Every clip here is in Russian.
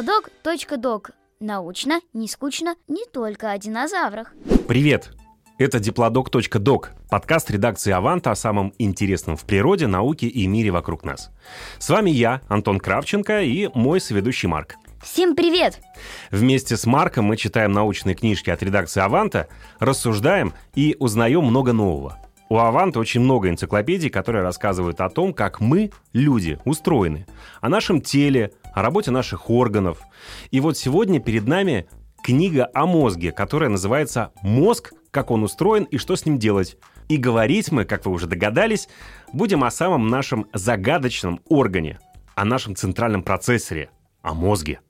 Диплодок.док. Научно, не скучно, не только о динозаврах. Привет! Это диплодок.док, подкаст редакции «Аванта» о самом интересном в природе, науке и мире вокруг нас. С вами я, Антон Кравченко, и мой соведущий Марк. Всем привет! Вместе с Марком мы читаем научные книжки от редакции «Аванта», рассуждаем и узнаем много нового. У «Аванта» очень много энциклопедий, которые рассказывают о том, как мы, люди, устроены, о нашем теле, о работе наших органов. И вот сегодня перед нами книга о мозге, которая называется «Мозг как он устроен и что с ним делать. И говорить мы, как вы уже догадались, будем о самом нашем загадочном органе, о нашем центральном процессоре, о мозге.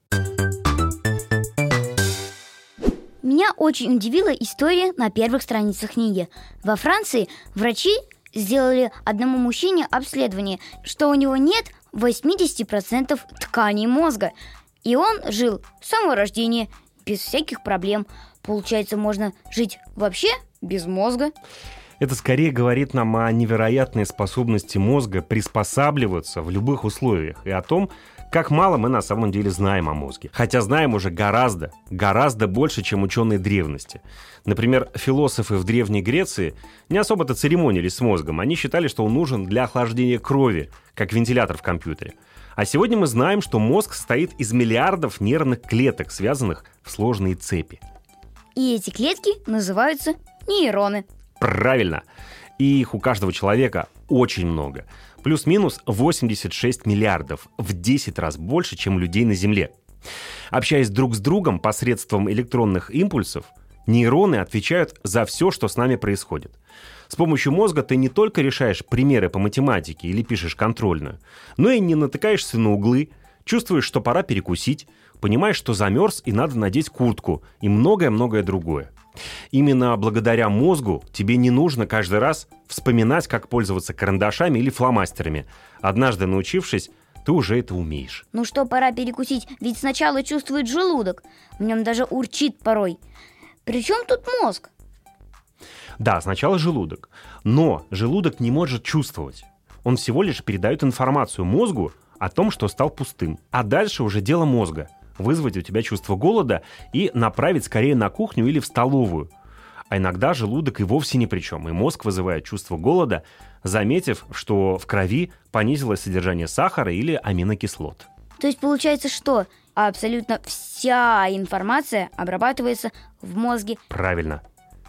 Меня очень удивила история на первых страницах книги. Во Франции врачи сделали одному мужчине обследование, что у него нет 80% тканей мозга. И он жил с самого рождения, без всяких проблем – Получается, можно жить вообще без мозга? Это скорее говорит нам о невероятной способности мозга приспосабливаться в любых условиях и о том, как мало мы на самом деле знаем о мозге. Хотя знаем уже гораздо, гораздо больше, чем ученые древности. Например, философы в Древней Греции не особо-то церемонились с мозгом. Они считали, что он нужен для охлаждения крови, как вентилятор в компьютере. А сегодня мы знаем, что мозг состоит из миллиардов нервных клеток, связанных в сложные цепи. И эти клетки называются нейроны. Правильно. И их у каждого человека очень много. Плюс-минус 86 миллиардов, в 10 раз больше, чем людей на Земле. Общаясь друг с другом посредством электронных импульсов, нейроны отвечают за все, что с нами происходит. С помощью мозга ты не только решаешь примеры по математике или пишешь контрольную, но и не натыкаешься на углы, чувствуешь, что пора перекусить, понимаешь, что замерз и надо надеть куртку и многое-многое другое. Именно благодаря мозгу тебе не нужно каждый раз вспоминать, как пользоваться карандашами или фломастерами. Однажды научившись, ты уже это умеешь. Ну что, пора перекусить, ведь сначала чувствует желудок. В нем даже урчит порой. Причем тут мозг? Да, сначала желудок. Но желудок не может чувствовать. Он всего лишь передает информацию мозгу о том, что стал пустым. А дальше уже дело мозга – вызвать у тебя чувство голода и направить скорее на кухню или в столовую. А иногда желудок и вовсе ни при чем, и мозг вызывает чувство голода, заметив, что в крови понизилось содержание сахара или аминокислот. То есть получается что? Абсолютно вся информация обрабатывается в мозге. Правильно.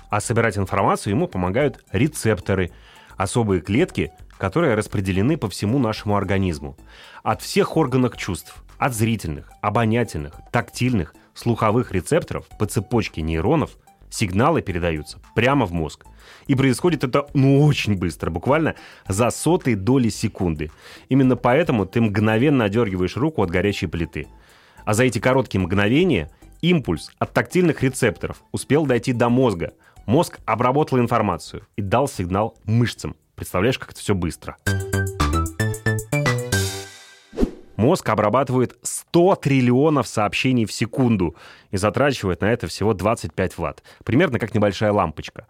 А собирать информацию ему помогают рецепторы, особые клетки, которые распределены по всему нашему организму. От всех органов чувств, от зрительных, обонятельных, тактильных, слуховых рецепторов по цепочке нейронов сигналы передаются прямо в мозг. И происходит это ну очень быстро, буквально за сотые доли секунды. Именно поэтому ты мгновенно одергиваешь руку от горячей плиты. А за эти короткие мгновения импульс от тактильных рецепторов успел дойти до мозга. Мозг обработал информацию и дал сигнал мышцам. Представляешь, как это все быстро. Мозг обрабатывает 100 триллионов сообщений в секунду и затрачивает на это всего 25 ватт. Примерно как небольшая лампочка.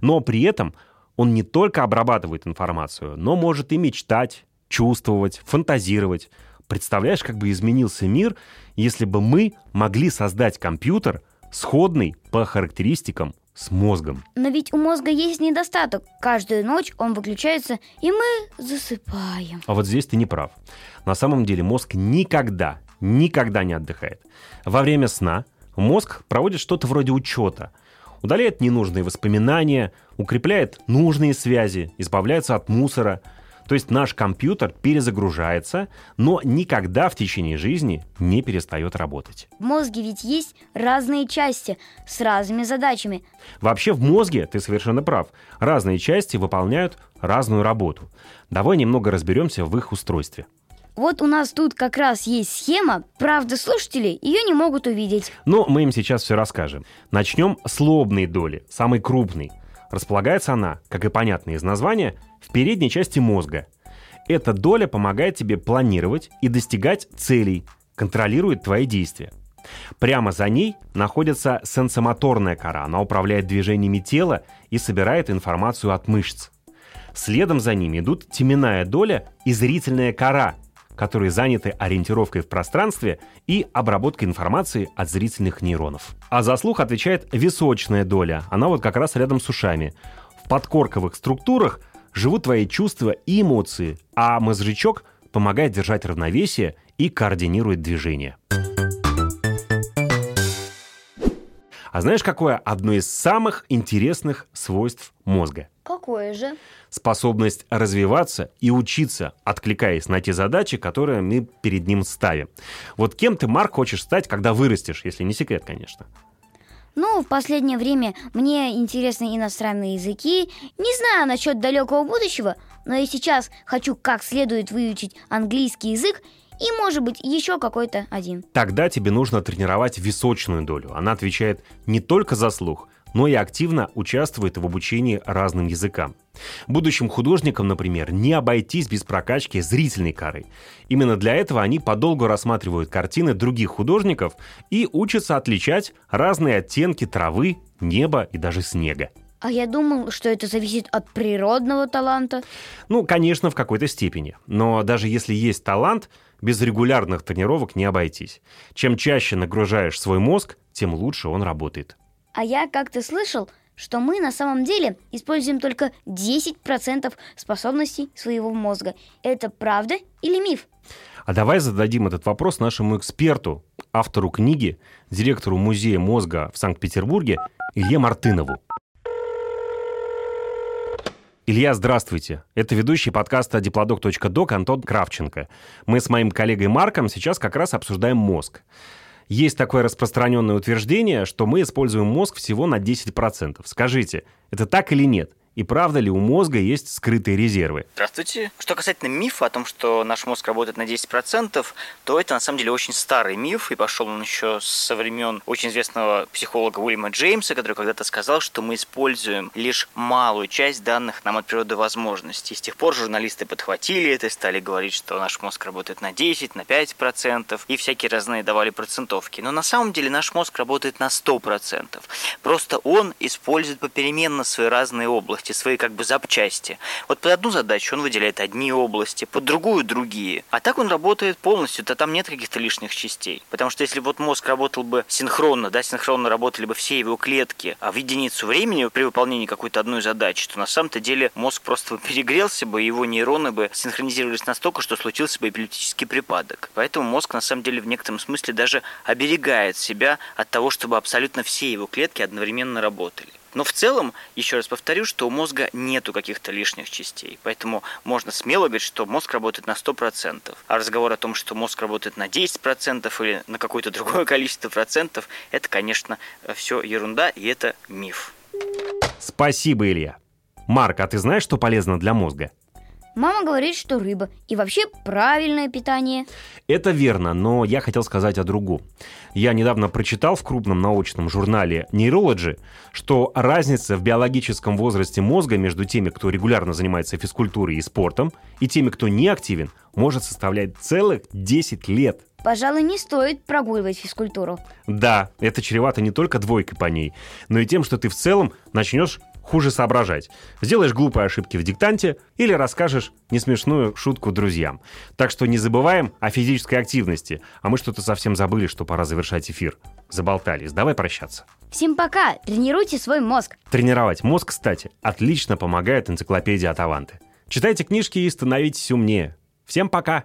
Но при этом он не только обрабатывает информацию, но может и мечтать, чувствовать, фантазировать. Представляешь, как бы изменился мир, если бы мы могли создать компьютер, сходный по характеристикам с мозгом. Но ведь у мозга есть недостаток. Каждую ночь он выключается, и мы засыпаем. А вот здесь ты не прав. На самом деле мозг никогда, никогда не отдыхает. Во время сна мозг проводит что-то вроде учета. Удаляет ненужные воспоминания, укрепляет нужные связи, избавляется от мусора – то есть наш компьютер перезагружается, но никогда в течение жизни не перестает работать. В мозге ведь есть разные части с разными задачами. Вообще в мозге, ты совершенно прав, разные части выполняют разную работу. Давай немного разберемся в их устройстве. Вот у нас тут как раз есть схема, правда слушатели ее не могут увидеть. Но мы им сейчас все расскажем. Начнем с лобной доли, самой крупной. Располагается она, как и понятно из названия, в передней части мозга. Эта доля помогает тебе планировать и достигать целей, контролирует твои действия. Прямо за ней находится сенсомоторная кора. Она управляет движениями тела и собирает информацию от мышц. Следом за ними идут теменная доля и зрительная кора, которые заняты ориентировкой в пространстве и обработкой информации от зрительных нейронов. А за слух отвечает височная доля, она вот как раз рядом с ушами. В подкорковых структурах живут твои чувства и эмоции, а мозжечок помогает держать равновесие и координирует движение. А знаешь, какое одно из самых интересных свойств мозга? Какое же? Способность развиваться и учиться, откликаясь на те задачи, которые мы перед ним ставим. Вот кем ты, Марк, хочешь стать, когда вырастешь, если не секрет, конечно? Ну, в последнее время мне интересны иностранные языки. Не знаю насчет далекого будущего, но я сейчас хочу как следует выучить английский язык и, может быть, еще какой-то один. Тогда тебе нужно тренировать височную долю. Она отвечает не только за слух, но и активно участвует в обучении разным языкам. Будущим художникам, например, не обойтись без прокачки зрительной коры. Именно для этого они подолгу рассматривают картины других художников и учатся отличать разные оттенки травы, неба и даже снега. А я думал, что это зависит от природного таланта. Ну, конечно, в какой-то степени. Но даже если есть талант, без регулярных тренировок не обойтись. Чем чаще нагружаешь свой мозг, тем лучше он работает. А я как-то слышал, что мы на самом деле используем только 10% способностей своего мозга. Это правда или миф? А давай зададим этот вопрос нашему эксперту, автору книги, директору Музея мозга в Санкт-Петербурге Илье Мартынову. Илья, здравствуйте. Это ведущий подкаста diplodok.doc Антон Кравченко. Мы с моим коллегой Марком сейчас как раз обсуждаем мозг. Есть такое распространенное утверждение, что мы используем мозг всего на 10%. Скажите, это так или нет? И правда ли у мозга есть скрытые резервы? Здравствуйте. Что касательно мифа о том, что наш мозг работает на 10%, то это на самом деле очень старый миф, и пошел он еще со времен очень известного психолога Уильяма Джеймса, который когда-то сказал, что мы используем лишь малую часть данных нам от природы возможностей. И с тех пор журналисты подхватили это и стали говорить, что наш мозг работает на 10, на 5%, и всякие разные давали процентовки. Но на самом деле наш мозг работает на 100%. Просто он использует попеременно свои разные области области, свои как бы запчасти. Вот под одну задачу он выделяет одни области, под другую другие. А так он работает полностью, то там нет каких-то лишних частей. Потому что если вот мозг работал бы синхронно, да, синхронно работали бы все его клетки, а в единицу времени при выполнении какой-то одной задачи, то на самом-то деле мозг просто перегрелся бы, его нейроны бы синхронизировались настолько, что случился бы эпилептический припадок. Поэтому мозг на самом деле в некотором смысле даже оберегает себя от того, чтобы абсолютно все его клетки одновременно работали. Но в целом, еще раз повторю, что у мозга нету каких-то лишних частей. Поэтому можно смело говорить, что мозг работает на 100%. А разговор о том, что мозг работает на 10% или на какое-то другое количество процентов, это, конечно, все ерунда и это миф. Спасибо, Илья. Марк, а ты знаешь, что полезно для мозга? Мама говорит, что рыба. И вообще правильное питание. Это верно, но я хотел сказать о другом. Я недавно прочитал в крупном научном журнале Neurology, что разница в биологическом возрасте мозга между теми, кто регулярно занимается физкультурой и спортом, и теми, кто не активен, может составлять целых 10 лет. Пожалуй, не стоит прогуливать физкультуру. Да, это чревато не только двойкой по ней, но и тем, что ты в целом начнешь хуже соображать. Сделаешь глупые ошибки в диктанте или расскажешь несмешную шутку друзьям. Так что не забываем о физической активности. А мы что-то совсем забыли, что пора завершать эфир. Заболтались. Давай прощаться. Всем пока. Тренируйте свой мозг. Тренировать мозг, кстати, отлично помогает энциклопедия Атаванты. Читайте книжки и становитесь умнее. Всем пока.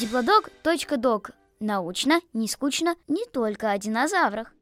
Диплодок.док Научно, не скучно, не только о динозаврах.